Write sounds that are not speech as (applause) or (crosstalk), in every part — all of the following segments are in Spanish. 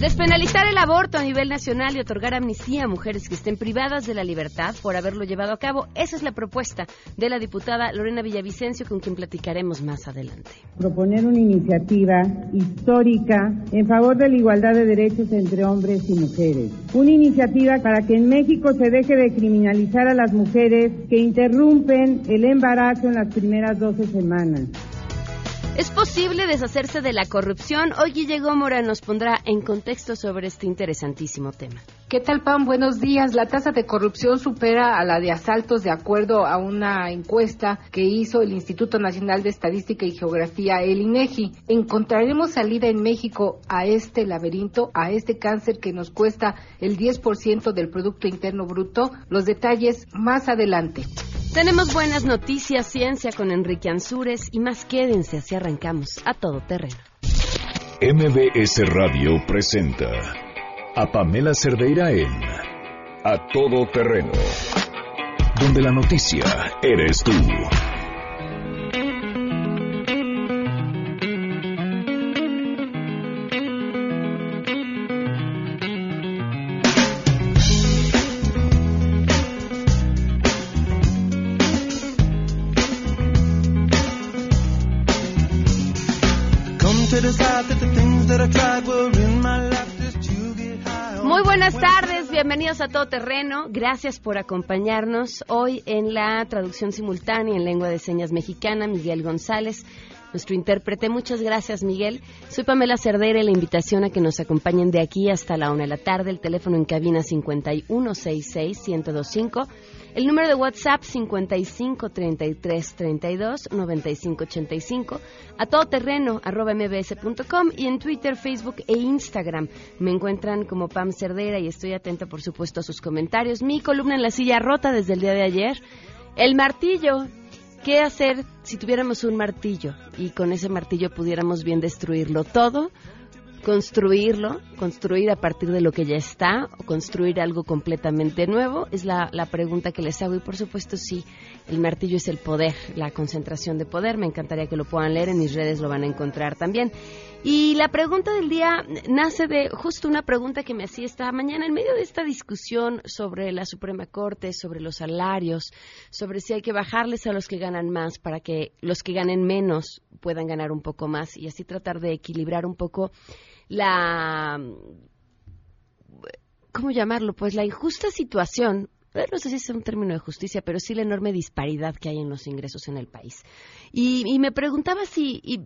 Despenalizar el aborto a nivel nacional y otorgar amnistía a mujeres que estén privadas de la libertad por haberlo llevado a cabo. Esa es la propuesta de la diputada Lorena Villavicencio, con quien platicaremos más adelante. Proponer una iniciativa histórica en favor de la igualdad de derechos entre hombres y mujeres. Una iniciativa para que en México se deje de criminalizar a las mujeres que interrumpen el embarazo en las primeras 12 semanas. ¿Es posible deshacerse de la corrupción? Hoy Guille Gómora nos pondrá en contexto sobre este interesantísimo tema. ¿Qué tal, Pam? Buenos días. La tasa de corrupción supera a la de asaltos de acuerdo a una encuesta que hizo el Instituto Nacional de Estadística y Geografía, el INEGI. ¿Encontraremos salida en México a este laberinto, a este cáncer que nos cuesta el 10% del Producto Interno Bruto? Los detalles más adelante. Tenemos buenas noticias, ciencia con Enrique Ansúrez y más quédense, así arrancamos a todo terreno. MBS Radio presenta a Pamela Cerdeira en A Todo Terreno, donde la noticia eres tú. Bienvenidos a Todo Terreno. Gracias por acompañarnos hoy en la traducción simultánea en lengua de señas mexicana, Miguel González, nuestro intérprete. Muchas gracias, Miguel. Soy Pamela Cerdera y la invitación a que nos acompañen de aquí hasta la una de la tarde. El teléfono en cabina 5166-1025. El número de WhatsApp 55 33 32 95 85. A todoterreno arroba mbs.com y en Twitter, Facebook e Instagram me encuentran como Pam Cerdera y estoy atenta, por supuesto, a sus comentarios. Mi columna en la silla rota desde el día de ayer. El martillo. ¿Qué hacer si tuviéramos un martillo y con ese martillo pudiéramos bien destruirlo todo? Construirlo, construir a partir de lo que ya está o construir algo completamente nuevo? Es la, la, pregunta que les hago y por supuesto sí, el martillo es el poder, la concentración de poder. Me encantaría que lo puedan leer, en mis redes lo van a encontrar también. Y la pregunta del día nace de justo una pregunta que me hacía esta mañana en medio de esta discusión sobre la Suprema Corte, sobre los salarios, sobre si hay que bajarles a los que ganan más para que los que ganen menos puedan ganar un poco más y así tratar de equilibrar un poco la ¿cómo llamarlo? Pues la injusta situación no sé si es un término de justicia, pero sí la enorme disparidad que hay en los ingresos en el país. Y, y me preguntaba si, y,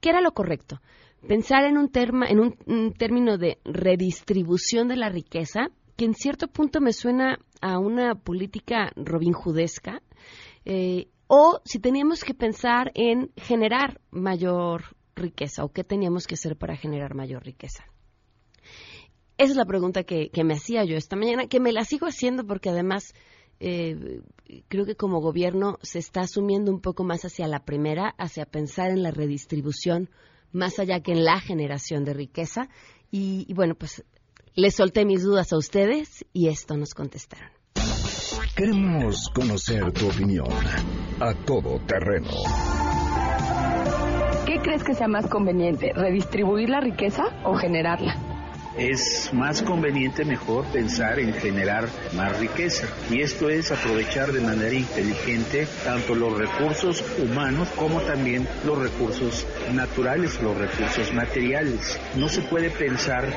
¿qué era lo correcto? Pensar en un, terma, en un, término de redistribución de la riqueza, que en cierto punto me suena a una política robinjudesca, eh, o si teníamos que pensar en generar mayor riqueza o qué teníamos que hacer para generar mayor riqueza. Esa es la pregunta que, me hacía yo esta mañana, que me la sigo haciendo porque además eh, creo que como gobierno se está asumiendo un poco más hacia la primera, hacia pensar en la redistribución, más allá que en la generación de riqueza. Y, y bueno, pues les solté mis dudas a ustedes y esto nos contestaron. Queremos conocer tu opinión a todo terreno. ¿Qué crees que sea más conveniente, redistribuir la riqueza o generarla? Es más conveniente, mejor pensar en generar más riqueza. Y esto es aprovechar de manera inteligente tanto los recursos humanos como también los recursos naturales, los recursos materiales. No se puede pensar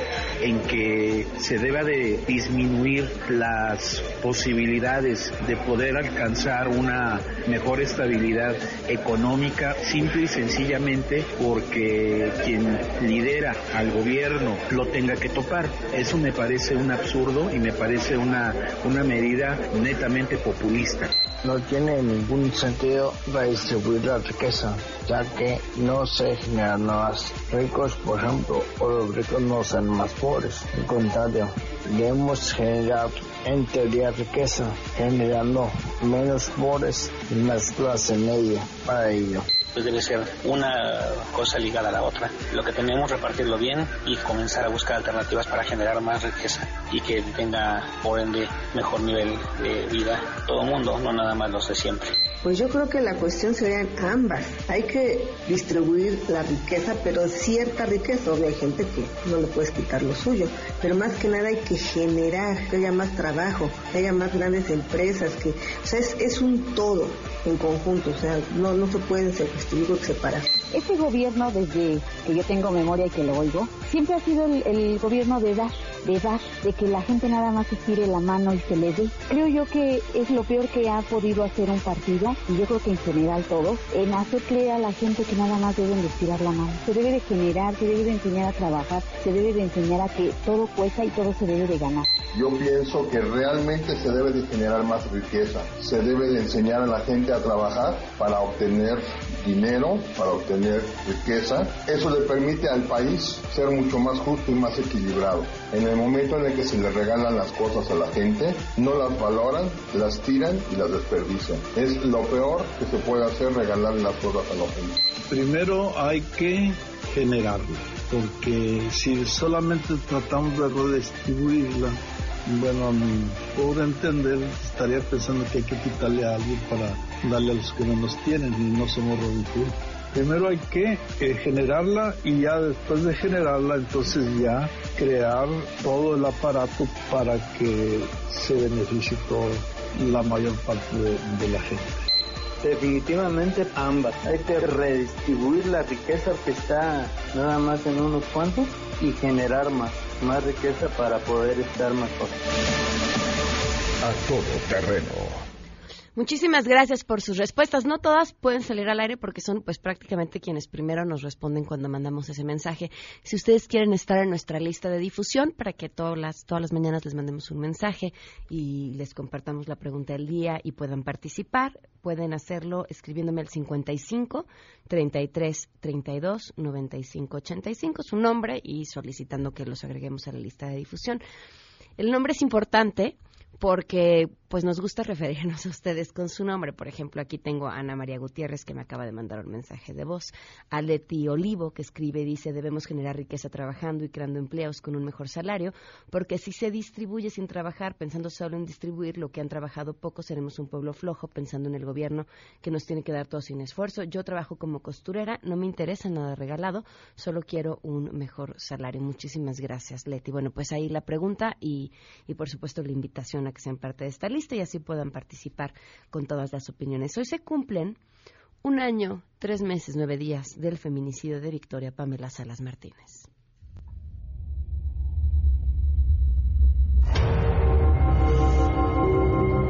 en que se deba de disminuir las posibilidades de poder alcanzar una mejor estabilidad económica simple y sencillamente porque quien lidera al gobierno lo tenga que topar. Eso me parece un absurdo y me parece una, una medida netamente populista. No tiene ningún sentido redistribuir la riqueza, ya que no se generan más ricos, por ejemplo, o los ricos no sean más pobres. Al contrario, debemos generar en teoría riqueza, generando menos pobres y más clase media para ello. Pues debe ser una cosa ligada a la otra. Lo que tenemos, repartirlo bien y comenzar a buscar alternativas para generar más riqueza y que tenga, por ende, mejor nivel de vida todo el mundo, no nada más los de siempre. Pues yo creo que la cuestión sería ambas. Hay que distribuir la riqueza, pero cierta riqueza. Obvio, hay gente que no le puedes quitar lo suyo, pero más que nada hay que generar, que haya más trabajo, que haya más grandes empresas, que, o sea, es, un todo en conjunto, o sea, no, no se pueden distribuir separar. Este gobierno, desde que yo tengo memoria y que lo oigo, siempre ha sido el, el gobierno de dar de dar, de que la gente nada más se tire la mano y se le dé. Creo yo que es lo peor que ha podido hacer un partido, y yo creo que en general todos, en hacer creer a la gente que nada más deben de tirar la mano. Se debe de generar, se debe de enseñar a trabajar, se debe de enseñar a que todo cuesta y todo se debe de ganar. Yo pienso que realmente se debe de generar más riqueza, se debe de enseñar a la gente a trabajar para obtener dinero, para obtener riqueza. Eso le permite al país ser mucho más justo y más equilibrado. En el momento en el que se le regalan las cosas a la gente, no las valoran, las tiran y las desperdician. Es lo peor que se puede hacer regalar las cosas a la gente. Primero hay que generarla, porque si solamente tratamos de redistribuirla, bueno, por entender, estaría pensando que hay que quitarle a alguien para darle a los que no nos tienen y no somos ridículos. Primero hay que eh, generarla y ya después de generarla, entonces ya crear todo el aparato para que se beneficie toda la mayor parte de la gente. Definitivamente ambas. Hay que redistribuir la riqueza que está nada más en unos cuantos y generar más más riqueza para poder estar mejor. A todo terreno. Muchísimas gracias por sus respuestas. No todas pueden salir al aire porque son pues prácticamente quienes primero nos responden cuando mandamos ese mensaje. Si ustedes quieren estar en nuestra lista de difusión para que todas las, todas las mañanas les mandemos un mensaje y les compartamos la pregunta del día y puedan participar, pueden hacerlo escribiéndome al 55 33 32 95 85 su nombre y solicitando que los agreguemos a la lista de difusión. El nombre es importante porque pues nos gusta referirnos a ustedes con su nombre. Por ejemplo, aquí tengo a Ana María Gutiérrez que me acaba de mandar un mensaje de voz, a Leti Olivo que escribe y dice debemos generar riqueza trabajando y creando empleos con un mejor salario, porque si se distribuye sin trabajar, pensando solo en distribuir lo que han trabajado poco, seremos un pueblo flojo pensando en el gobierno que nos tiene que dar todo sin esfuerzo. Yo trabajo como costurera, no me interesa nada regalado, solo quiero un mejor salario. Muchísimas gracias, Leti. Bueno, pues ahí la pregunta y, y por supuesto la invitación que sean parte de esta lista y así puedan participar con todas las opiniones. Hoy se cumplen un año, tres meses, nueve días del feminicidio de Victoria Pamela Salas Martínez.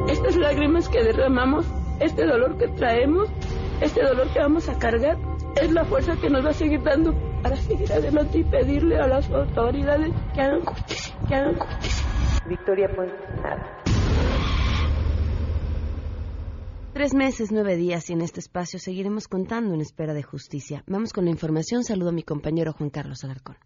Estas lágrimas que derramamos, este dolor que traemos, este dolor que vamos a cargar, es la fuerza que nos va a seguir dando para seguir adelante y pedirle a las autoridades que hagan que hagan. Victoria nada. Tres meses, nueve días y en este espacio seguiremos contando en espera de justicia. Vamos con la información. Saludo a mi compañero Juan Carlos Alarcón.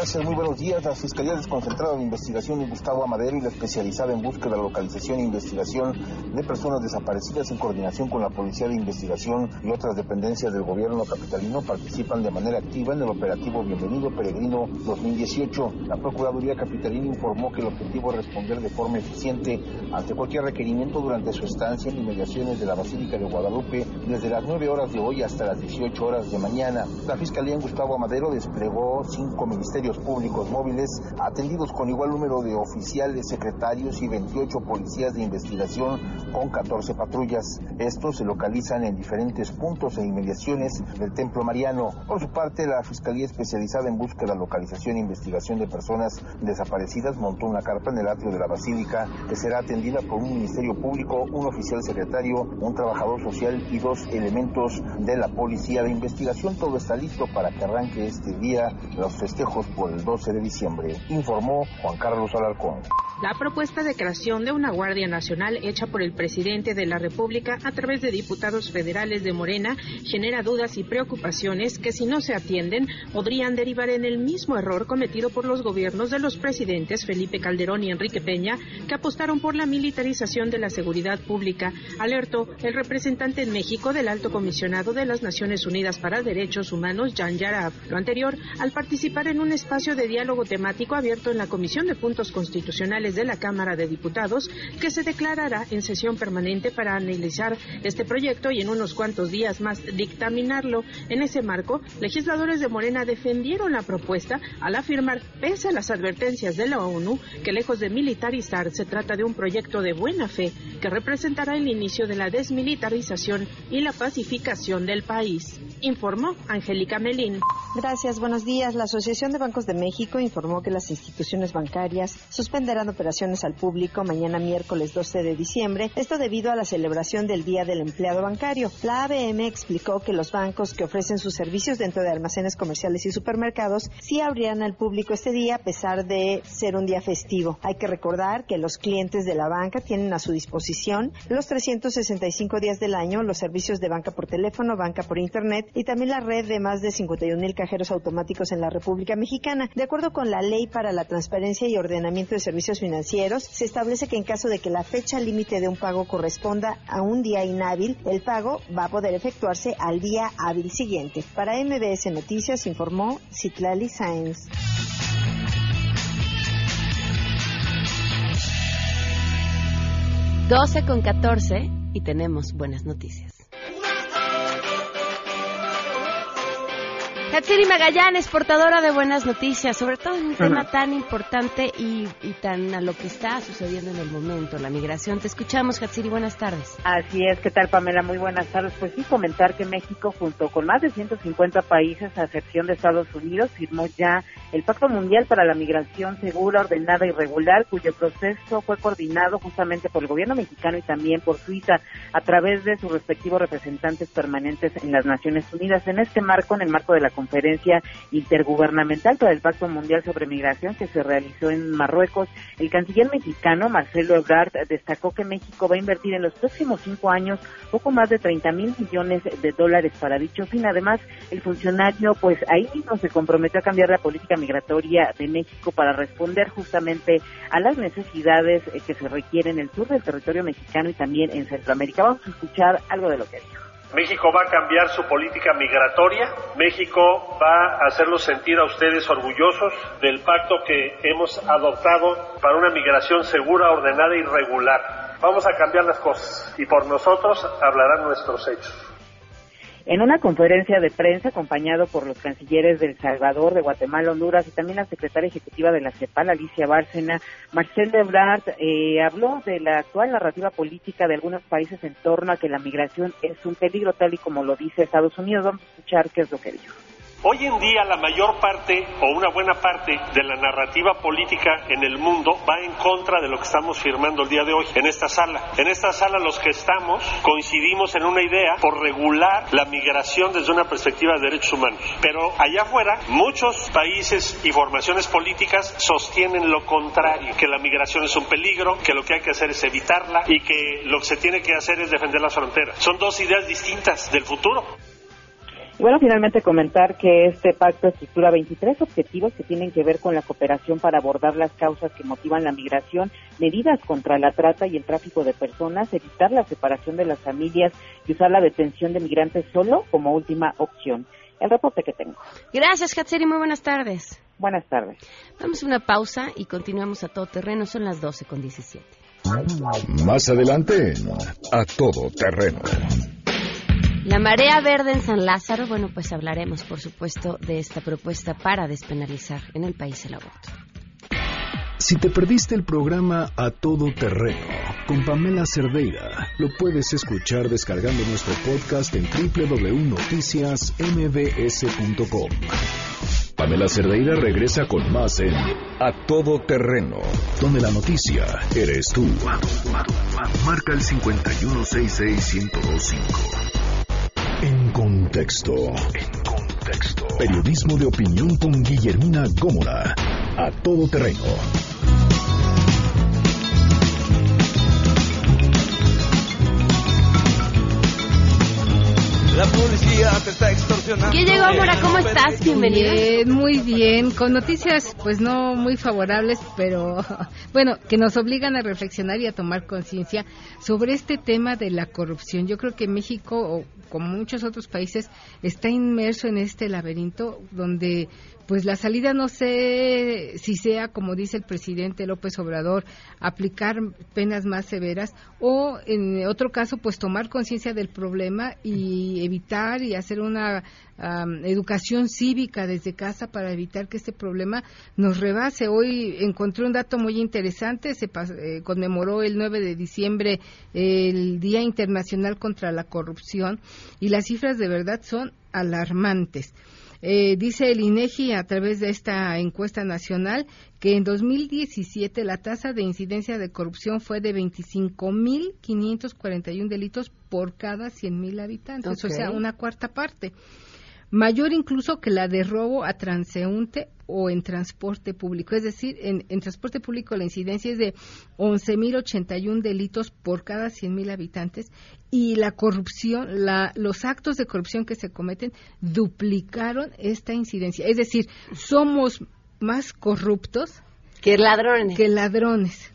Gracias, muy buenos días. La Fiscalía Desconcentrada de Investigación de Gustavo Amadero y la especializada en búsqueda, localización e investigación de personas desaparecidas en coordinación con la Policía de Investigación y otras dependencias del gobierno capitalino participan de manera activa en el operativo Bienvenido Peregrino 2018. La Procuraduría Capitalina informó que el objetivo es responder de forma eficiente ante cualquier requerimiento durante su estancia en inmediaciones de la Basílica de Guadalupe desde las 9 horas de hoy hasta las 18 horas de mañana. La Fiscalía en Gustavo Amadero desplegó cinco ministerios públicos móviles atendidos con igual número de oficiales, secretarios y 28 policías de investigación con 14 patrullas. Estos se localizan en diferentes puntos e inmediaciones del Templo Mariano. Por su parte, la Fiscalía Especializada en Búsqueda, Localización e Investigación de Personas Desaparecidas montó una carpa en el atrio de la Basílica que será atendida por un Ministerio Público, un oficial secretario, un trabajador social y dos elementos de la Policía de Investigación. Todo está listo para que arranque este día los festejos el 12 de diciembre, informó Juan Carlos Alarcón. La propuesta de creación de una Guardia Nacional hecha por el presidente de la República a través de diputados federales de Morena genera dudas y preocupaciones que si no se atienden podrían derivar en el mismo error cometido por los gobiernos de los presidentes Felipe Calderón y Enrique Peña que apostaron por la militarización de la seguridad pública, alertó el representante en México del Alto Comisionado de las Naciones Unidas para Derechos Humanos, Jan Yarab. Lo anterior, al participar en un espacio de diálogo temático abierto en la Comisión de Puntos Constitucionales de la Cámara de Diputados, que se declarará en sesión permanente para analizar este proyecto y en unos cuantos días más dictaminarlo. En ese marco, legisladores de Morena defendieron la propuesta al afirmar, pese a las advertencias de la ONU, que lejos de militarizar se trata de un proyecto de buena fe que representará el inicio de la desmilitarización y la pacificación del país. Informó Angélica Melín. Gracias, buenos días. La Asociación de Bancos de México informó que las instituciones bancarias suspenderán operaciones al público mañana miércoles 12 de diciembre, esto debido a la celebración del Día del Empleado Bancario. La ABM explicó que los bancos que ofrecen sus servicios dentro de almacenes comerciales y supermercados sí abrirán al público este día a pesar de ser un día festivo. Hay que recordar que los clientes de la banca tienen a su disposición los 365 días del año los servicios de banca por teléfono, banca por internet y también la red de más de 51 mil cajeros automáticos en la República Mexicana. De acuerdo con la Ley para la Transparencia y Ordenamiento de Servicios Financieros, se establece que en caso de que la fecha límite de un pago corresponda a un día inhábil, el pago va a poder efectuarse al día hábil siguiente. Para MBS Noticias informó Citlali Sáenz. Doce con 14 y tenemos buenas noticias. Hatsiri Magallanes, portadora de buenas noticias, sobre todo en un (laughs) tema tan importante y, y, tan a lo que está sucediendo en el momento, la migración. Te escuchamos, Hatsiri, buenas tardes. Así es, ¿qué tal, Pamela? Muy buenas tardes. Pues sí, comentar que México, junto con más de 150 países, a excepción de Estados Unidos, firmó ya el Pacto Mundial para la Migración Segura, Ordenada y Regular, cuyo proceso fue coordinado justamente por el gobierno mexicano y también por Suiza a través de sus respectivos representantes permanentes en las Naciones Unidas. En este marco, en el marco de la conferencia intergubernamental para el Pacto Mundial sobre Migración que se realizó en Marruecos, el canciller mexicano Marcelo Ebrard destacó que México va a invertir en los próximos cinco años poco más de 30 mil millones de dólares para dicho fin. Además, el funcionario, pues ahí mismo se comprometió a cambiar la política migratoria de México para responder justamente a las necesidades eh, que se requieren en el sur del territorio mexicano y también en Centroamérica. Vamos a escuchar algo de lo que dijo. México va a cambiar su política migratoria. México va a hacerlos sentir a ustedes orgullosos del pacto que hemos adoptado para una migración segura, ordenada y regular. Vamos a cambiar las cosas y por nosotros hablarán nuestros hechos. En una conferencia de prensa acompañado por los cancilleres de El Salvador, de Guatemala, Honduras y también la secretaria ejecutiva de la CEPAL, Alicia Bárcena, Marcel Ebrard eh, habló de la actual narrativa política de algunos países en torno a que la migración es un peligro tal y como lo dice Estados Unidos. Vamos a escuchar qué es lo que dijo. Hoy en día la mayor parte o una buena parte de la narrativa política en el mundo va en contra de lo que estamos firmando el día de hoy en esta sala. En esta sala los que estamos coincidimos en una idea por regular la migración desde una perspectiva de derechos humanos. Pero allá afuera muchos países y formaciones políticas sostienen lo contrario, que la migración es un peligro, que lo que hay que hacer es evitarla y que lo que se tiene que hacer es defender las fronteras. Son dos ideas distintas del futuro. Y bueno, finalmente comentar que este pacto estructura 23 objetivos que tienen que ver con la cooperación para abordar las causas que motivan la migración, medidas contra la trata y el tráfico de personas, evitar la separación de las familias y usar la detención de migrantes solo como última opción. El reporte que tengo. Gracias, Hatseri. Muy buenas tardes. Buenas tardes. Vamos a una pausa y continuamos a todo terreno. Son las 12 con 17. Más adelante, a todo terreno. La marea verde en San Lázaro, bueno, pues hablaremos, por supuesto, de esta propuesta para despenalizar en el país el aborto. Si te perdiste el programa A Todo Terreno con Pamela Cerdeira, lo puedes escuchar descargando nuestro podcast en www.noticiasmbs.com. Pamela Cerdeira regresa con más en A Todo Terreno, donde la noticia eres tú. Marca el 5166125. En contexto. En contexto. Periodismo de opinión con Guillermina Gómora. A todo terreno. La policía te está extorsionando. ¿Qué llegó, Amora? ¿Cómo estás? Bienvenida. Bien, muy bien. Con noticias, pues no muy favorables, pero (laughs) bueno, que nos obligan a reflexionar y a tomar conciencia sobre este tema de la corrupción. Yo creo que México, como muchos otros países, está inmerso en este laberinto donde pues la salida no sé si sea, como dice el presidente López Obrador, aplicar penas más severas o, en otro caso, pues tomar conciencia del problema y evitar y hacer una educación cívica desde casa para evitar que este problema nos rebase. Hoy encontré un dato muy interesante, se eh, conmemoró el 9 de diciembre el Día Internacional contra la Corrupción y las cifras de verdad son alarmantes. Eh, dice el INEGI a través de esta encuesta nacional que en 2017 la tasa de incidencia de corrupción fue de 25.541 delitos por cada 100.000 habitantes, o sea, una cuarta parte mayor incluso que la de robo a transeúnte o en transporte público. Es decir, en, transporte público la incidencia es de 11.081 delitos por cada 100.000 habitantes y la corrupción, la, los actos de corrupción que se cometen duplicaron esta incidencia. Es decir, somos más corruptos que ladrones. Que ladrones.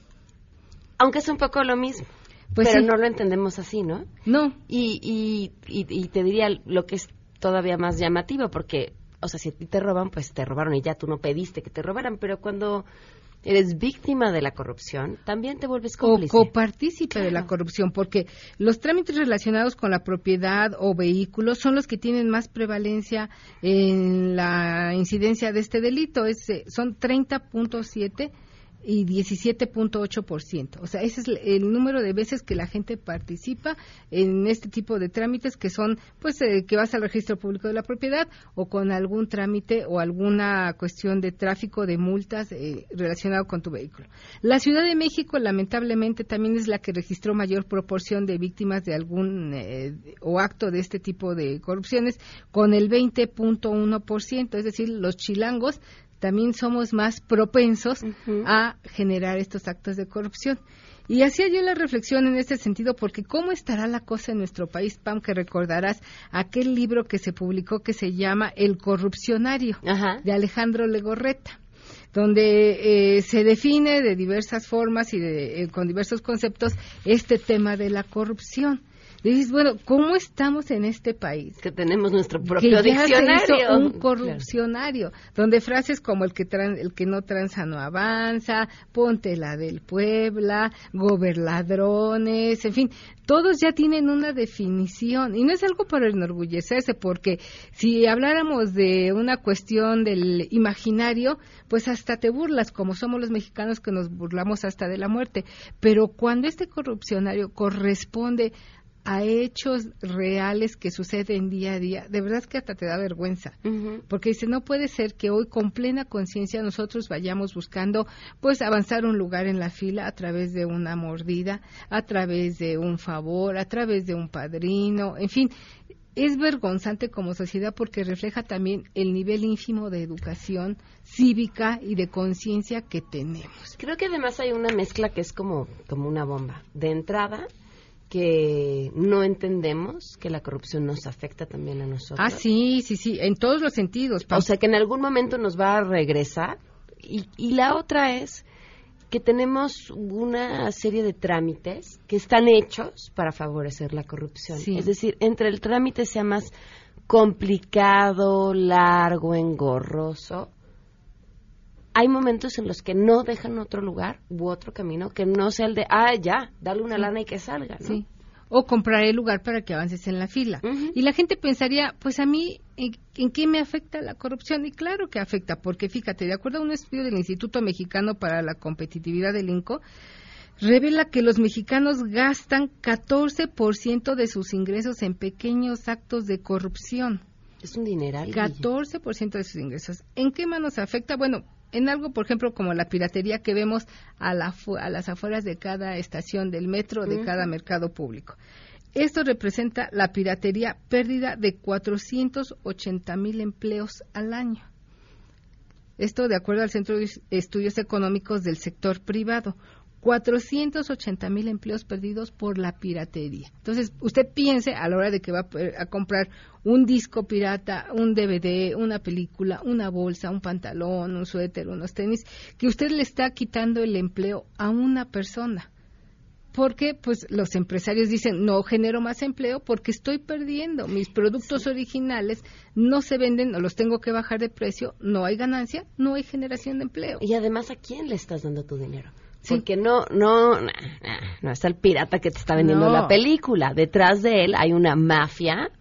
Aunque es un poco lo mismo. Pues pero no lo entendemos así, ¿no? No. Y, y, y, y, te diría lo que es todavía más llamativo porque, o sea, si a ti te roban, pues te robaron y ya tú no pediste que te robaran, pero cuando eres víctima de la corrupción, también te vuelves cómplice. O copartícipe de la corrupción, porque los trámites relacionados con la propiedad o vehículos son los que tienen más prevalencia en la incidencia de este delito. Es, eh, son 30.7 y 17.8%. O sea, ese es el número de veces que la gente participa en este tipo de trámites que son, pues, eh, que vas al registro público de la propiedad o con algún trámite o alguna cuestión de tráfico de multas eh, relacionado con tu vehículo. La Ciudad de México, lamentablemente, también es la que registró mayor proporción de víctimas de algún eh, o acto de este tipo de corrupciones, con el 20.1%. Es decir, los chilangos también somos más propensos a generar estos actos de corrupción. Y hacía yo la reflexión en este sentido, porque ¿cómo estará la cosa en nuestro país, Pam? Que recordarás aquel libro que se publicó que se llama El corrupcionario, de Alejandro Legorreta donde eh, se define de diversas formas y eh, con diversos conceptos este tema de la corrupción dices, bueno, ¿cómo estamos en este país? Que tenemos nuestro propio diccionario. un corrupcionario, donde frases como el que, el que no tranza no avanza, ponte la del Puebla, gobernadrones, en fin, todos ya tienen una definición y no es algo para enorgullecerse porque si habláramos de una cuestión del imaginario, pues hasta te burlas como somos los mexicanos que nos burlamos hasta de la muerte, pero cuando este corrupcionario corresponde a hechos reales que suceden día a día, de verdad que hasta te da vergüenza, porque dice, no puede ser que hoy con plena conciencia nosotros vayamos buscando pues avanzar un lugar en la fila a través de una mordida, a través de un favor, a través de un padrino, en fin, es vergonzante como sociedad porque refleja también el nivel ínfimo de educación cívica y de conciencia que tenemos. Creo que además hay una mezcla que es como, como una bomba. De entrada, que no entendemos que la corrupción nos afecta también a nosotros. Ah, sí, sí, sí, en todos los sentidos. O sea, que en algún momento nos va a regresar. Y, y la otra es que tenemos una serie de trámites que están hechos para favorecer la corrupción. Es decir, entre el trámite sea más complicado, largo, engorroso, hay momentos en los que no dejan otro lugar u otro camino que no sea el de, ah, ya, dale una lana y que salga. ¿no? Sí. O comprar el lugar para que avances en la fila. Y la gente pensaría, pues a mí, ¿en, qué me afecta la corrupción? Y claro que afecta, porque fíjate, de acuerdo a un estudio del Instituto Mexicano para la Competitividad del INCO, revela que los mexicanos gastan 14% de sus ingresos en pequeños actos de corrupción. Es un dineral. 14% de sus ingresos. ¿En qué manos afecta? Bueno, en algo, por ejemplo, como la piratería que vemos a, las afueras de cada estación del metro, de cada mercado público. Esto representa la piratería pérdida de 480 mil empleos al año. Esto de acuerdo al Centro de Estudios Económicos del Sector Privado. 480 mil empleos perdidos por la piratería. Entonces, usted piense a la hora de que va a comprar un disco pirata, un DVD, una película, una bolsa, un pantalón, un suéter, unos tenis, que usted le está quitando el empleo a una persona. Porque pues los empresarios dicen no genero más empleo porque estoy perdiendo. Mis productos originales no se venden o los tengo que bajar de precio no hay ganancia no hay generación de empleo y además a quién le estás dando tu dinero porque no no no es el pirata que te está vendiendo la película. Detrás de él hay una mafia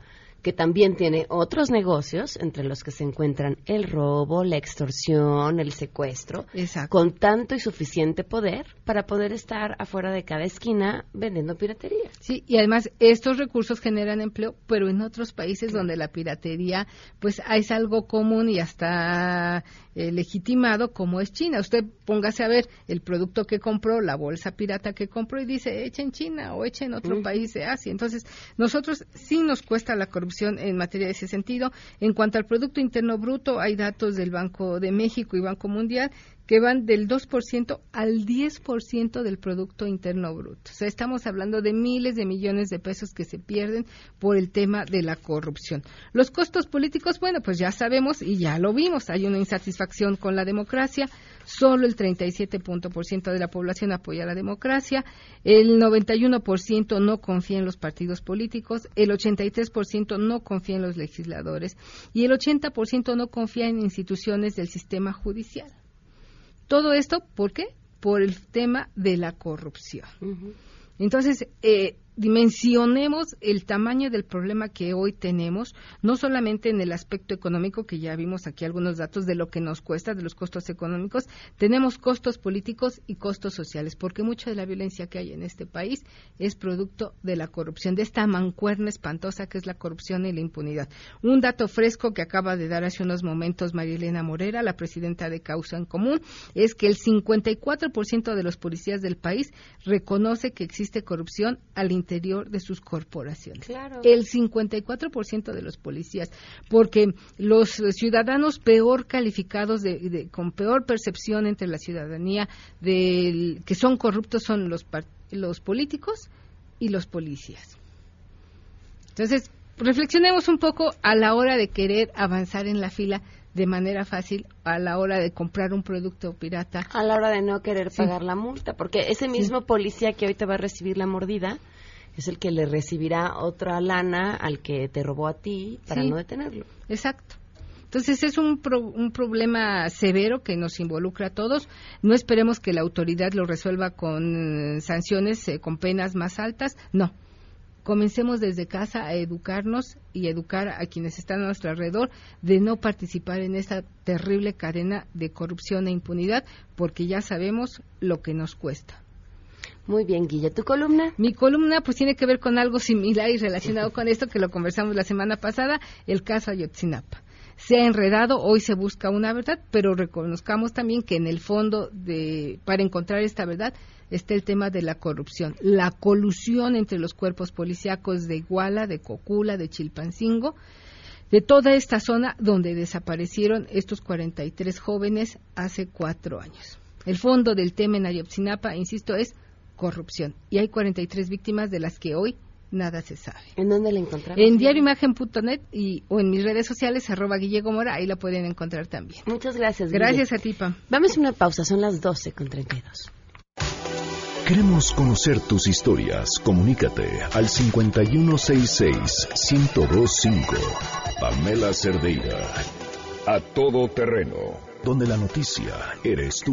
que también tiene otros negocios, entre los que se encuentran el robo, la extorsión, el secuestro, con tanto y suficiente poder para poder estar afuera de cada esquina vendiendo piratería. Sí, y además estos recursos generan empleo, pero en otros países donde la piratería pues es algo común y hasta eh, legitimado como es China. Usted póngase a ver el producto que compró, la bolsa pirata que compró y dice, echa en China o echa en otro país de Asia. Entonces, nosotros sí nos cuesta la corrupción en materia de ese sentido. En cuanto al Producto Interno Bruto, hay datos del Banco de México y Banco Mundial que van del 2% al 10% del Producto Interno Bruto. O sea, estamos hablando de miles de millones de pesos que se pierden por el tema de la corrupción. Los costos políticos, bueno, pues ya sabemos y ya lo vimos, hay una insatisfacción con la democracia, solo el 37% de la población apoya la democracia, el 91% no confía en los partidos políticos, el 83% no confía en los legisladores y el 80% no confía en instituciones del sistema judicial. Todo esto, ¿por qué? Por el tema de la corrupción. Entonces, eh, dimensionemos el tamaño del problema que hoy tenemos, no solamente en el aspecto económico, que ya vimos aquí algunos datos de lo que nos cuesta, de los costos económicos, tenemos costos políticos y costos sociales, porque mucha de la violencia que hay en este país es producto de la corrupción, de esta mancuerna espantosa que es la corrupción y la impunidad. Un dato fresco que acaba de dar hace unos momentos Marilena Morera, la presidenta de Causa en Común, es que el 54% de los policías del país reconoce que existe corrupción al interior de sus corporaciones. El 54% de los policías, porque los ciudadanos peor calificados, de, con peor percepción entre la ciudadanía, de, que son corruptos son los, los políticos y los policías. Entonces, reflexionemos un poco a la hora de querer avanzar en la fila de manera fácil a la hora de comprar un producto pirata. A la hora de no querer pagar la multa, porque ese mismo policía que hoy te va a recibir la mordida es el que le recibirá otra lana al que te robó a ti para no detenerlo. Exacto. Entonces es un, un problema severo que nos involucra a todos. No esperemos que la autoridad lo resuelva con sanciones, eh, con penas más altas. No. Comencemos desde casa a educarnos y educar a quienes están a nuestro alrededor de no participar en esta terrible cadena de corrupción e impunidad, porque ya sabemos lo que nos cuesta. Muy bien, Guilla. ¿Tu columna? Mi columna pues tiene que ver con algo similar y relacionado con esto que lo conversamos la semana pasada, el caso Ayotzinapa. Se ha enredado, hoy se busca una verdad, pero reconozcamos también que en el fondo de para encontrar esta verdad está el tema de la corrupción, la colusión entre los cuerpos policíacos de Iguala, de Cocula, de Chilpancingo, de toda esta zona donde desaparecieron estos 43 jóvenes hace cuatro años. El fondo del tema en Ayotzinapa, insisto, es corrupción. Y hay 43 víctimas de las que hoy nada se sabe. ¿En dónde la encontramos? En diarioimagen.net y o en mis redes sociales, arroba Guillego Mora, ahí la pueden encontrar también. Muchas gracias. Gracias a ti, Pam. Vamos a una pausa, son las 12 con 32. Queremos conocer tus historias. Comunícate al 5166-1025. Pamela Cerdeira. A todo terreno. Donde la noticia eres tú.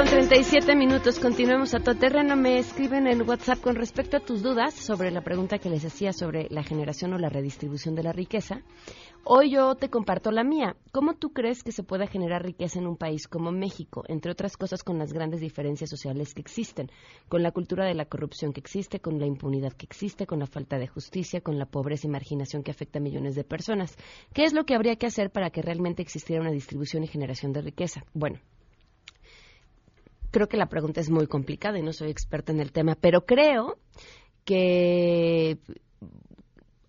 Con 57 minutos, continuemos a todo terreno. Me escriben en WhatsApp con respecto a tus dudas sobre la pregunta que les hacía sobre la generación o la redistribución de la riqueza. Hoy yo te comparto la mía. ¿Cómo tú crees que se pueda generar riqueza en un país como México, entre otras cosas con las grandes diferencias sociales que existen, con la cultura de la corrupción que existe, con la impunidad que existe, con la falta de justicia, con la pobreza y marginación que afecta a millones de personas? ¿Qué es lo que habría que hacer para que realmente existiera una distribución y generación de riqueza? Bueno, creo que la pregunta es muy complicada y no soy experta en el tema, pero creo que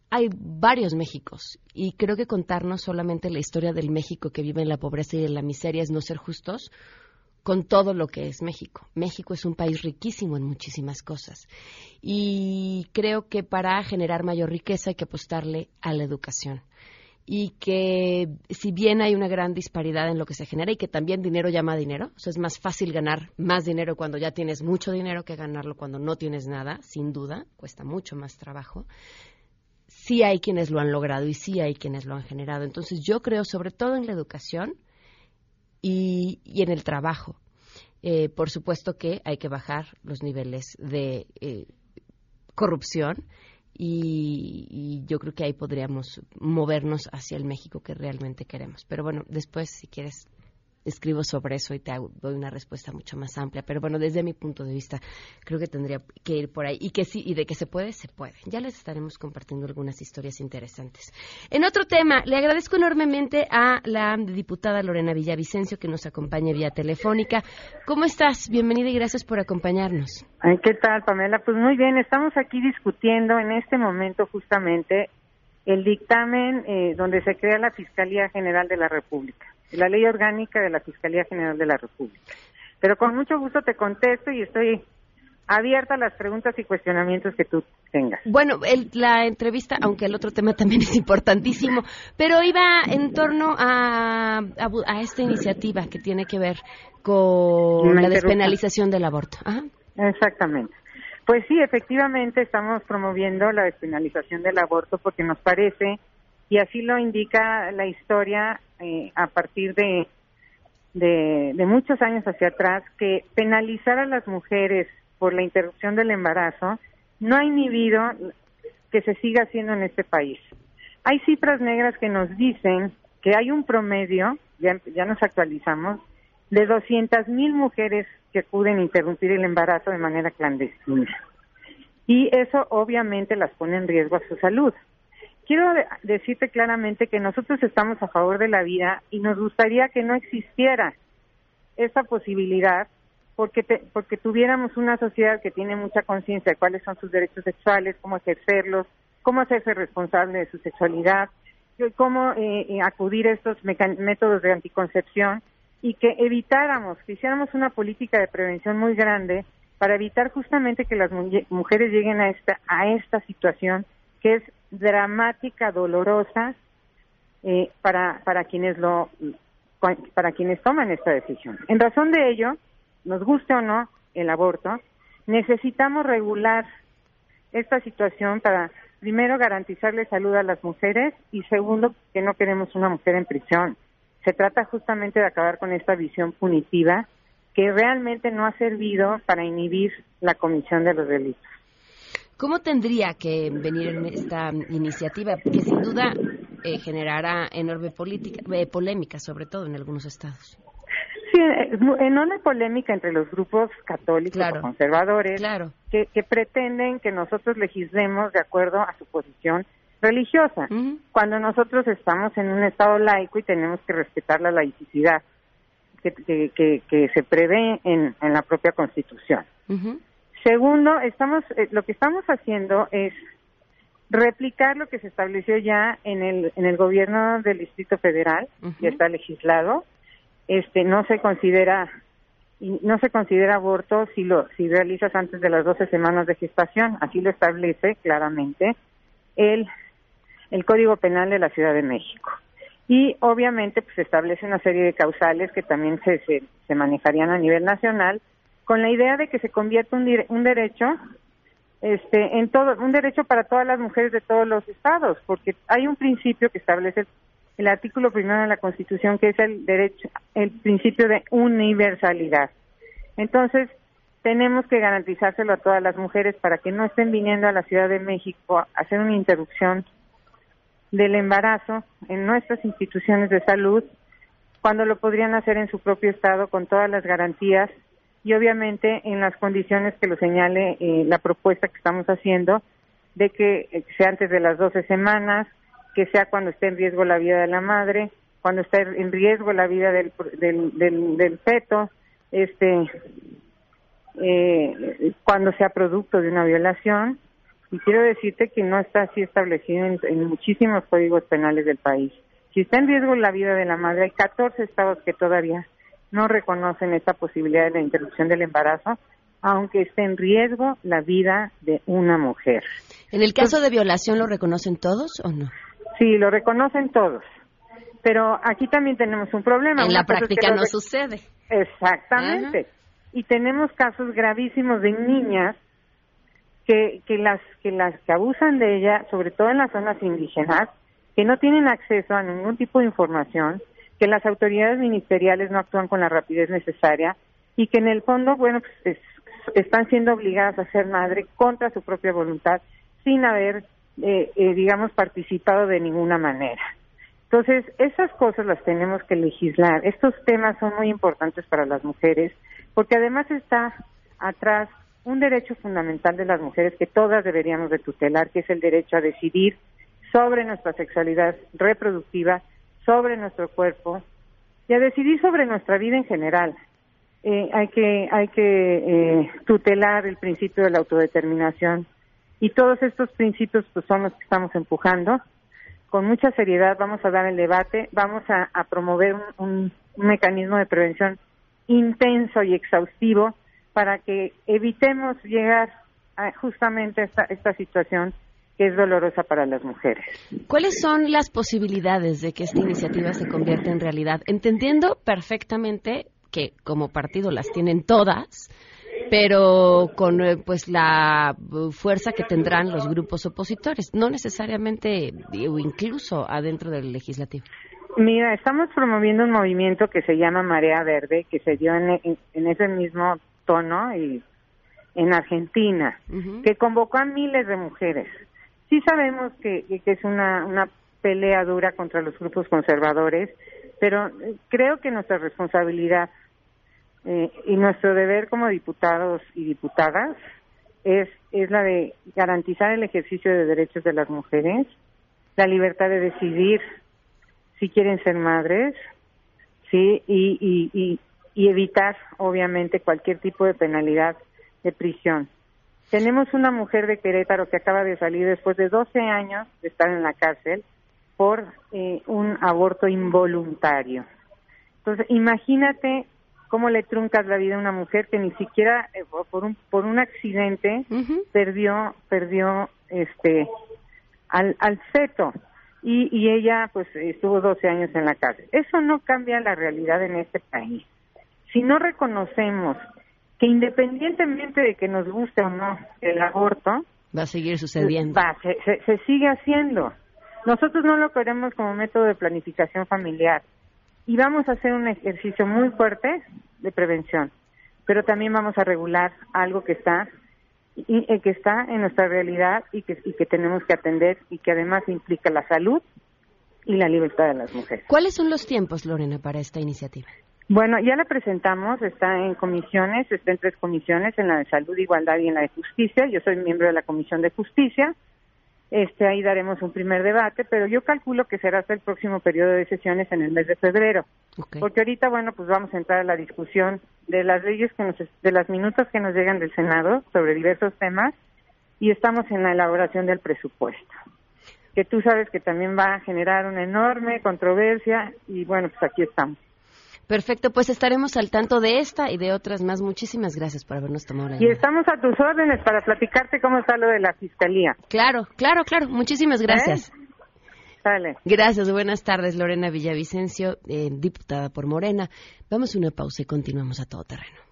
hay varios Méxicos y creo que contarnos solamente la historia del México que vive en la pobreza y en la miseria es no ser justos con todo lo que es México. México es un país riquísimo en muchísimas cosas y creo que para generar mayor riqueza hay que apostarle a la educación y que si bien hay una gran disparidad en lo que se genera y que también dinero llama dinero, o es más fácil ganar más dinero cuando ya tienes mucho dinero que ganarlo cuando no tienes nada, sin duda, cuesta mucho más trabajo. Sí hay quienes lo han logrado y sí hay quienes lo han generado. Entonces yo creo sobre todo en la educación y, en el trabajo. Eh, por supuesto que hay que bajar los niveles de eh, corrupción y, yo creo que ahí podríamos movernos hacia el México que realmente queremos. Pero bueno, después, si quieres, escribo sobre eso y te doy una respuesta mucho más amplia. Pero bueno, desde mi punto de vista, creo que tendría que ir por ahí. Y que sí, y de que se puede, se puede. Ya les estaremos compartiendo algunas historias interesantes. En otro tema, le agradezco enormemente a la diputada Lorena Villavicencio que nos acompaña vía telefónica. ¿Cómo estás? Bienvenida y gracias por acompañarnos. ¿Qué tal, Pamela? Pues muy bien, estamos aquí discutiendo en este momento justamente el dictamen eh, donde se crea la Fiscalía General de la República la ley orgánica de la Fiscalía General de la República. Pero con mucho gusto te contesto y estoy abierta a las preguntas y cuestionamientos que tú tengas. Bueno, la entrevista, aunque el otro tema también (laughs) es importantísimo, pero iba en torno a, a, esta iniciativa que tiene que ver con la despenalización del aborto. Exactamente. Pues sí, efectivamente estamos promoviendo la despenalización del aborto porque nos parece, y así lo indica la historia, eh, a partir de, de, muchos años hacia atrás que penalizar a las mujeres por la interrupción del embarazo no ha inhibido que se siga haciendo en este país. Hay cifras negras que nos dicen que hay un promedio, ya, nos actualizamos, de 200 mil mujeres que acuden interrumpir el embarazo de manera clandestina. Y eso obviamente las pone en riesgo a su salud quiero decirte claramente que nosotros estamos a favor de la vida y nos gustaría que no existiera esa posibilidad porque porque tuviéramos una sociedad que tiene mucha conciencia de cuáles son sus derechos sexuales, cómo ejercerlos, cómo hacerse responsable de su sexualidad, cómo eh, eh, acudir a estos métodos de anticoncepción y que evitáramos, que hiciéramos una política de prevención muy grande para evitar justamente que las mujeres lleguen a esta a esta situación que es dramática, dolorosa eh, para, para quienes lo para quienes toman esta decisión. En razón de ello, nos guste o no el aborto, necesitamos regular esta situación para primero garantizarle salud a las mujeres y segundo que no queremos una mujer en prisión. Se trata justamente de acabar con esta visión punitiva que realmente no ha servido para inhibir la comisión de los delitos. ¿Cómo tendría que venir en esta iniciativa? Que sin duda eh, generará enorme política, eh, polémica, sobre todo en algunos estados. Sí, enorme polémica entre los grupos católicos o conservadores que, pretenden que nosotros legislemos de acuerdo a su posición religiosa, cuando nosotros estamos en un estado laico y tenemos que respetar la laicidad que, que, se prevé en, la propia Constitución. Segundo, estamos, eh, lo que estamos haciendo es replicar lo que se estableció ya en el, en el gobierno del Distrito Federal, ya está legislado. Este, no se considera no se considera aborto si lo si realizas antes de las 12 semanas de gestación, así lo establece claramente el el Código Penal de la Ciudad de México. Y obviamente pues establece una serie de causales que también se, se, se manejarían a nivel nacional con la idea de que se convierta un, un derecho este en todo un derecho para todas las mujeres de todos los estados porque hay un principio que establece el, artículo primero de la Constitución que es el derecho el principio de universalidad. Entonces, tenemos que garantizárselo a todas las mujeres para que no estén viniendo a la Ciudad de México a hacer una interrupción del embarazo en nuestras instituciones de salud cuando lo podrían hacer en su propio estado con todas las garantías y obviamente en las condiciones que lo señale eh, la propuesta que estamos haciendo de que eh, sea antes de las 12 semanas, que sea cuando esté en riesgo la vida de la madre, cuando esté en riesgo la vida del, del, del, del feto, este, eh, cuando sea producto de una violación. Y quiero decirte que no está así establecido en, muchísimos códigos penales del país. Si está en riesgo la vida de la madre, hay 14 estados que todavía no reconocen esta posibilidad de la interrupción del embarazo, aunque esté en riesgo la vida de una mujer. ¿En el caso de violación lo reconocen todos o no? Sí, lo reconocen todos. Pero aquí también tenemos un problema. En la práctica no sucede. Exactamente. Y tenemos casos gravísimos de niñas que, que las que las que abusan de ella, sobre todo en las zonas indígenas, que no tienen acceso a ningún tipo de información, que las autoridades ministeriales no actúan con la rapidez necesaria y que en el fondo, bueno, pues están siendo obligadas a ser madre contra su propia voluntad sin haber, eh, eh, digamos, participado de ninguna manera. Entonces, esas cosas las tenemos que legislar. Estos temas son muy importantes para las mujeres porque además está atrás un derecho fundamental de las mujeres que todas deberíamos de tutelar, que es el derecho a decidir sobre nuestra sexualidad reproductiva, sobre nuestro cuerpo y a decidir sobre nuestra vida en general. Eh, hay que hay que eh, tutelar el principio de la autodeterminación y todos estos principios pues son los que estamos empujando con mucha seriedad vamos a dar el debate vamos a, promover un, mecanismo de prevención intenso y exhaustivo para que evitemos llegar a justamente esta, esta situación que es dolorosa para las mujeres. ¿Cuáles son las posibilidades de que esta iniciativa se convierta en realidad? Entendiendo perfectamente que como partido las tienen todas, pero con eh, pues la fuerza que tendrán los grupos opositores, no necesariamente o incluso adentro del legislativo. Mira, estamos promoviendo un movimiento que se llama Marea Verde, que se dio en, ese mismo tono y en Argentina, que convocó a miles de mujeres. Sí sabemos que, que es una, pelea dura contra los grupos conservadores, pero creo que nuestra responsabilidad eh, y nuestro deber como diputados y diputadas es, es la de garantizar el ejercicio de derechos de las mujeres, la libertad de decidir si quieren ser madres, sí, y, y, y, evitar, obviamente, cualquier tipo de penalidad de prisión. Tenemos una mujer de Querétaro que acaba de salir después de 12 años de estar en la cárcel por eh, un aborto involuntario. Entonces, imagínate cómo le truncas la vida a una mujer que ni siquiera eh, por un por un accidente perdió perdió este al, al feto y, y ella pues estuvo 12 años en la cárcel. Eso no cambia la realidad en este país. Si no reconocemos que independientemente de que nos guste o no el aborto, va a seguir sucediendo. Va, se, se, sigue haciendo. Nosotros no lo queremos como método de planificación familiar y vamos a hacer un ejercicio muy fuerte de prevención, pero también vamos a regular algo que está y, que está en nuestra realidad y que, y que tenemos que atender y que además implica la salud y la libertad de las mujeres. ¿Cuáles son los tiempos, Lorena, para esta iniciativa? Bueno, ya la presentamos, está en comisiones, está en tres comisiones, en la de salud, igualdad y en la de justicia. Yo soy miembro de la comisión de justicia. Este, ahí daremos un primer debate, pero yo calculo que será hasta el próximo periodo de sesiones en el mes de febrero. Porque ahorita, bueno, pues vamos a entrar a la discusión de las leyes que nos, de las minutos que nos llegan del Senado sobre diversos temas y estamos en la elaboración del presupuesto, que tú sabes que también va a generar una enorme controversia y bueno, pues aquí estamos. Perfecto, pues estaremos al tanto de esta y de otras más. Muchísimas gracias por habernos tomado la Y estamos a tus órdenes para platicarte cómo está lo de la fiscalía. Claro, claro, claro. Muchísimas gracias. ¿Eh? Gracias, buenas tardes, Lorena Villavicencio, eh, diputada por Morena. Vamos a una pausa y continuamos a todo terreno.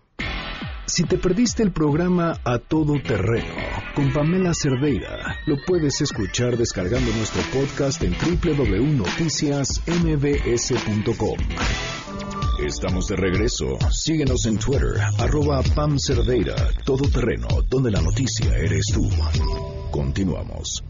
Si te perdiste el programa A Todo Terreno con Pamela Cerdeira, lo puedes escuchar descargando nuestro podcast en www.noticiasmbs.com. Estamos de regreso. Síguenos en Twitter, arroba Pam Cerdeira, todo terreno, donde la noticia eres tú. Continuamos.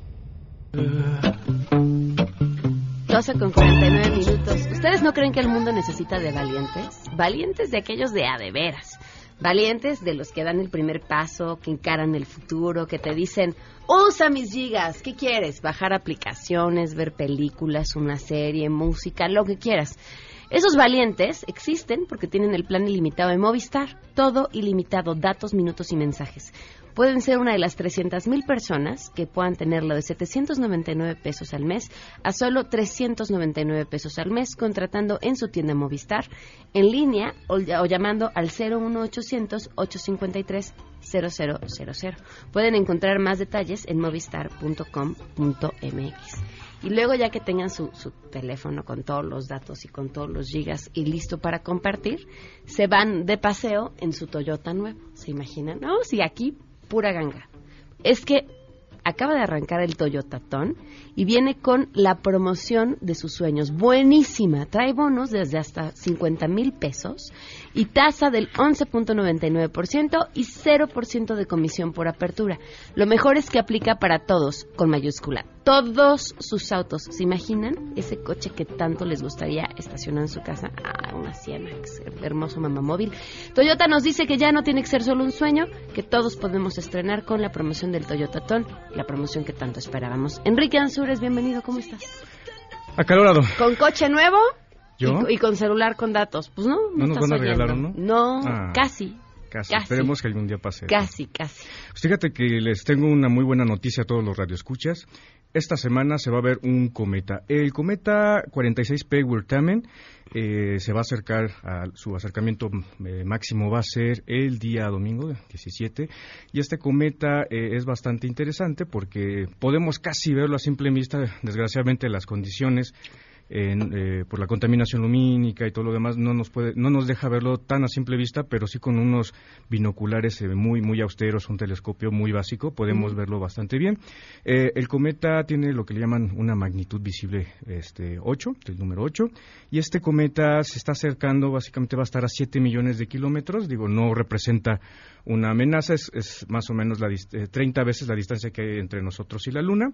12 con 49 minutos. ¿Ustedes no creen que el mundo necesita de valientes? Valientes de aquellos de a de veras. Valientes de los que dan el primer paso, que encaran el futuro, que te dicen, usa mis gigas, ¿qué quieres? Bajar aplicaciones, ver películas, una serie, música, lo que quieras. Esos valientes existen porque tienen el plan ilimitado de Movistar, todo ilimitado, datos, minutos y mensajes. Pueden ser una de las 300.000 personas que puedan tenerlo de 799 pesos al mes a solo 399 pesos al mes contratando en su tienda Movistar en línea o, llamando al 01800 853 0000. Pueden encontrar más detalles en movistar.com.mx. Y luego ya que tengan su, su, teléfono con todos los datos y con todos los gigas y listo para compartir, se van de paseo en su Toyota nuevo. ¿Se imaginan? No, sí, aquí pura ganga. Es que acaba de arrancar el Toyota Ton y viene con la promoción de sus sueños. Buenísima. Trae bonos desde hasta 50 mil pesos y tasa del 11.99% y 0% de comisión por apertura. Lo mejor es que aplica para todos, con mayúscula. Todos sus autos. ¿Se imaginan ese coche que tanto les gustaría estacionar en su casa? Ah, una Siena, hermoso mamamóvil. Toyota nos dice que ya no tiene que ser solo un sueño, que todos podemos estrenar con la promoción del Toyota Ton, la promoción que tanto esperábamos. Enrique Ansures, bienvenido, ¿cómo estás? Acalorado. ¿Con coche nuevo? ¿Yo? Y, y, con celular con datos. Pues no, no, no nos van a regalar uno. No, ah, casi. Casi. casi. Esperemos que algún día pase. Casi, casi. Pues fíjate que les tengo una muy buena noticia a todos los radioescuchas. Esta semana se va a ver un cometa. El cometa 46P Wirtamen eh, se va a acercar a su acercamiento eh, máximo va a ser el día domingo 17 y este cometa eh, es bastante interesante porque podemos casi verlo a simple vista desgraciadamente las condiciones eh, por la contaminación lumínica y todo lo demás no nos puede no nos deja verlo tan a simple vista pero sí con unos binoculares eh, muy muy austeros un telescopio muy básico podemos verlo bastante bien. Eh, el cometa tiene lo que le llaman una magnitud visible este 8 el número 8 y este cometa se está acercando básicamente va a estar a 7 millones de kilómetros digo no representa una amenaza es, es más o menos la 30 veces la distancia que hay entre nosotros y la luna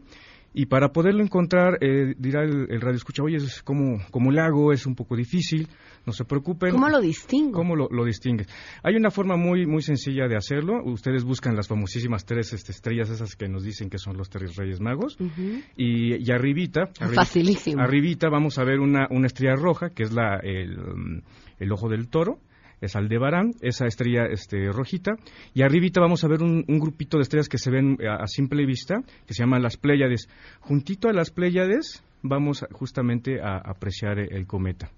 y para poderlo encontrar, eh, dirá el, el, radio escucha, oye, es como, como el lago, es un poco difícil, no se preocupen. ¿Cómo lo distingo? ¿Cómo lo, lo distingue? Hay una forma muy, muy sencilla de hacerlo. Ustedes buscan las famosísimas tres este, estrellas esas que nos dicen que son los tres reyes magos. Uh -huh. y, y, arribita, arribita, Facilísimo. Arribita vamos a ver una, una estrella roja, que es la, el, el ojo del toro es Aldebarán, esa estrella este, rojita, y arribita vamos a ver un, un, grupito de estrellas que se ven a, a, simple vista, que se llaman las Pléyades. Juntito a las Pléyades vamos justamente a, apreciar el cometa.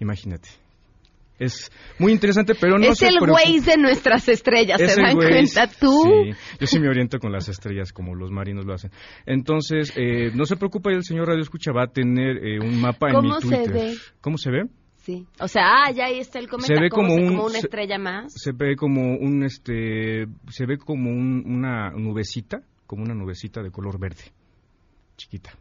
Imagínate. Es muy interesante, pero no es el Waze de nuestras estrellas, es ¿se dan cuenta tú? Sí, yo sí me oriento con las estrellas como los marinos lo hacen. Entonces, eh, no se preocupe, el señor Radio Escucha va a tener eh, un mapa en mi Twitter. Se ve? ¿Cómo se ve? Sí. O sea, ah, ya ahí está el cometa. Se ve como, se, un, como una estrella más. Se ve como un, este, se ve como un, una nubecita, como una nubecita de color verde, chiquita.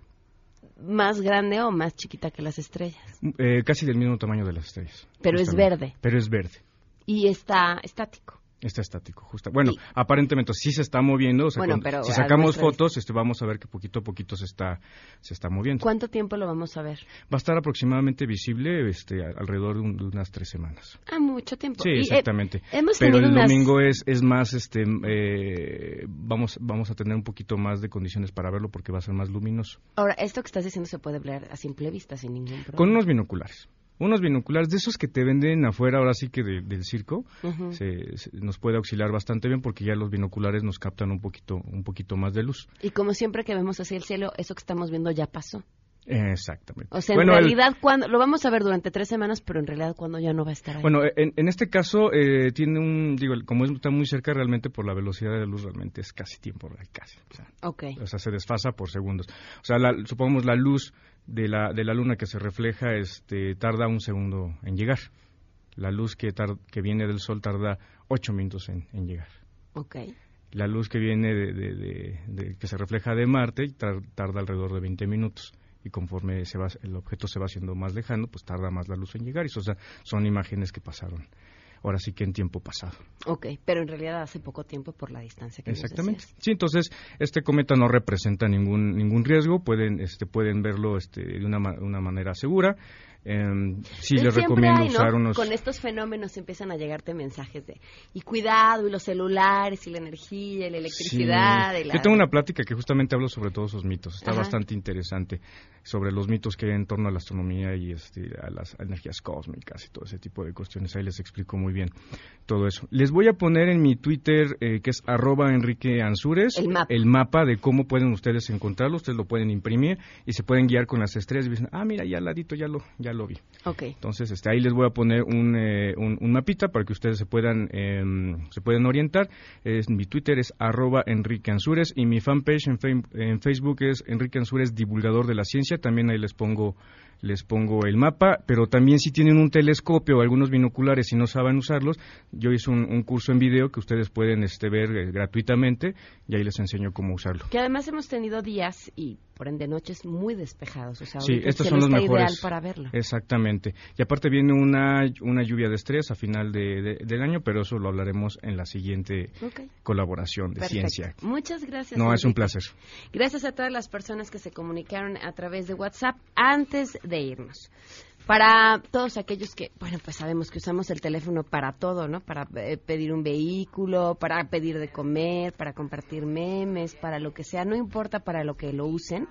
¿Más grande o más chiquita que las estrellas? Eh, casi del mismo tamaño de las estrellas. Pero es verde. Pero es verde. Y está estático. Está estático, justo. Bueno, aparentemente sí se está moviendo. O sea, bueno, cuando, pero si sacamos fotos, este, vamos a ver que poquito a poquito se está, se está moviendo. ¿Cuánto tiempo lo vamos a ver? Va a estar aproximadamente visible este, alrededor de, un, de unas tres semanas. Ah, mucho tiempo. Sí, y, exactamente. Eh, hemos pero el unas... domingo es, es más, este, eh, vamos, vamos a tener un poquito más de condiciones para verlo porque va a ser más luminoso. Ahora, esto que estás diciendo se puede ver a simple vista sin ningún problema. Con unos binoculares unos binoculares de esos que te venden afuera ahora sí que de, del circo uh -huh. se, se, nos puede auxiliar bastante bien porque ya los binoculares nos captan un poquito un poquito más de luz y como siempre que vemos hacia el cielo eso que estamos viendo ya pasó Exactamente. O sea, bueno, en realidad, el... cuando, lo vamos a ver durante tres semanas, pero en realidad cuando ya no va a estar ahí. Bueno, en, en este caso eh, tiene un, digo, como está muy cerca realmente por la velocidad de la luz, realmente es casi tiempo real, casi. O sea, okay. o sea, se desfasa por segundos. O sea, la, supongamos la luz de la, de la luna que se refleja este, tarda un segundo en llegar. La luz que, tar, que viene del sol tarda ocho minutos en, en llegar. Okay. La luz que viene de, de, que se refleja de Marte tar, tarda alrededor de 20 minutos y conforme se va, el objeto se va haciendo más lejano, pues tarda más la luz en llegar. Y eso, o sea, son imágenes que pasaron ahora sí que en tiempo pasado. Ok, pero en realidad hace poco tiempo por la distancia que Exactamente. sí, entonces este cometa no representa ningún ningún riesgo, pueden este pueden verlo este de una, una manera segura. Eh, sí, les recomiendo usar unos... Con estos fenómenos empiezan a llegarte mensajes de y cuidado, y los celulares, y la energía, y la electricidad. Yo tengo una plática que justamente hablo sobre todos esos mitos. Está bastante interesante sobre los mitos que hay en torno a la astronomía y este, a las energías cósmicas y todo ese tipo de cuestiones. Ahí les explico muy bien todo eso. Les voy a poner en mi Twitter, eh, que es arroba Enrique Ansures, el mapa. de cómo pueden ustedes encontrarlo. Ustedes lo pueden imprimir y se pueden guiar con las estrellas y dicen, ah, mira, ya al ladito ya lo, ya lo vi. Okay. Entonces, este, ahí les voy a poner un, eh, un, mapita para que ustedes se puedan, em, se puedan orientar. Es, mi Twitter es arroba Enrique Ansures y mi fanpage en, en Facebook es Enrique Ansures, divulgador de la ciencia. También ahí les pongo les pongo el mapa, pero también si tienen un telescopio o algunos binoculares y no saben usarlos, yo hice un, curso en video que ustedes pueden este, ver eh, gratuitamente y ahí les enseño cómo usarlo. Que además hemos tenido días y por ende noches muy despejados, o sea, sí, estos son los mejores. ideal para verlo. Exactamente. Y aparte viene una, una lluvia de estrés a final de, del año, pero eso lo hablaremos en la siguiente colaboración de ciencia. Muchas gracias. No, es un placer. Gracias a todas las personas que se comunicaron a través de WhatsApp antes de irnos. Para todos aquellos que, bueno, pues sabemos que usamos el teléfono para todo, ¿no? Para eh, pedir un vehículo, para pedir de comer, para compartir memes, para lo que sea, no importa para lo que lo usen.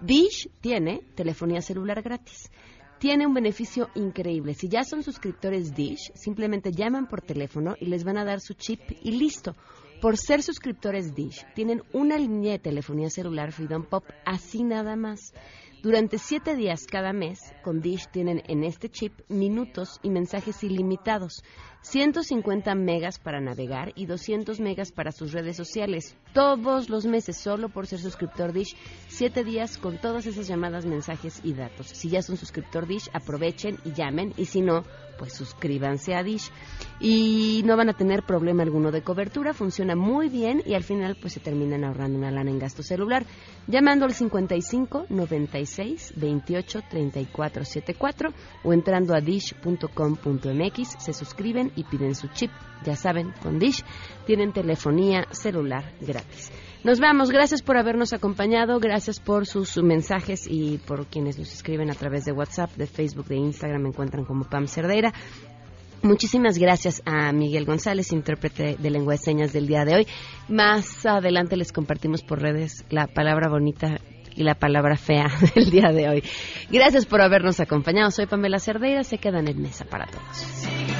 Dish tiene telefonía celular gratis. Tiene un beneficio increíble. Si ya son suscriptores Dish, simplemente llaman por teléfono y les van a dar su chip y listo. Por ser suscriptores Dish, tienen una línea de telefonía celular Freedom Pop así nada más. Durante siete días cada mes, con Dish tienen en este chip minutos y mensajes ilimitados, 150 megas para navegar y 200 megas para sus redes sociales. Todos los meses, solo por ser suscriptor Dish, siete días con todas esas llamadas, mensajes y datos. Si ya son suscriptor Dish, aprovechen y llamen, y si no, pues suscríbanse a Dish y no van a tener problema alguno de cobertura, funciona muy bien y al final pues se terminan ahorrando una lana en gasto celular. Llamando al 55 96 28 34 74 o entrando a dish.com.mx se suscriben y piden su chip. Ya saben, con Dish tienen telefonía celular gratis. Nos vamos, gracias por habernos acompañado, gracias por sus mensajes y por quienes nos escriben a través de WhatsApp, de Facebook, de Instagram, me encuentran como Pam Cerdeira. Muchísimas gracias a Miguel González, intérprete de lengua de señas del día de hoy. Más adelante les compartimos por redes la palabra bonita y la palabra fea (laughs) del día de hoy. Gracias por habernos acompañado. Soy Pamela Cerdeira, se quedan en mesa para todos.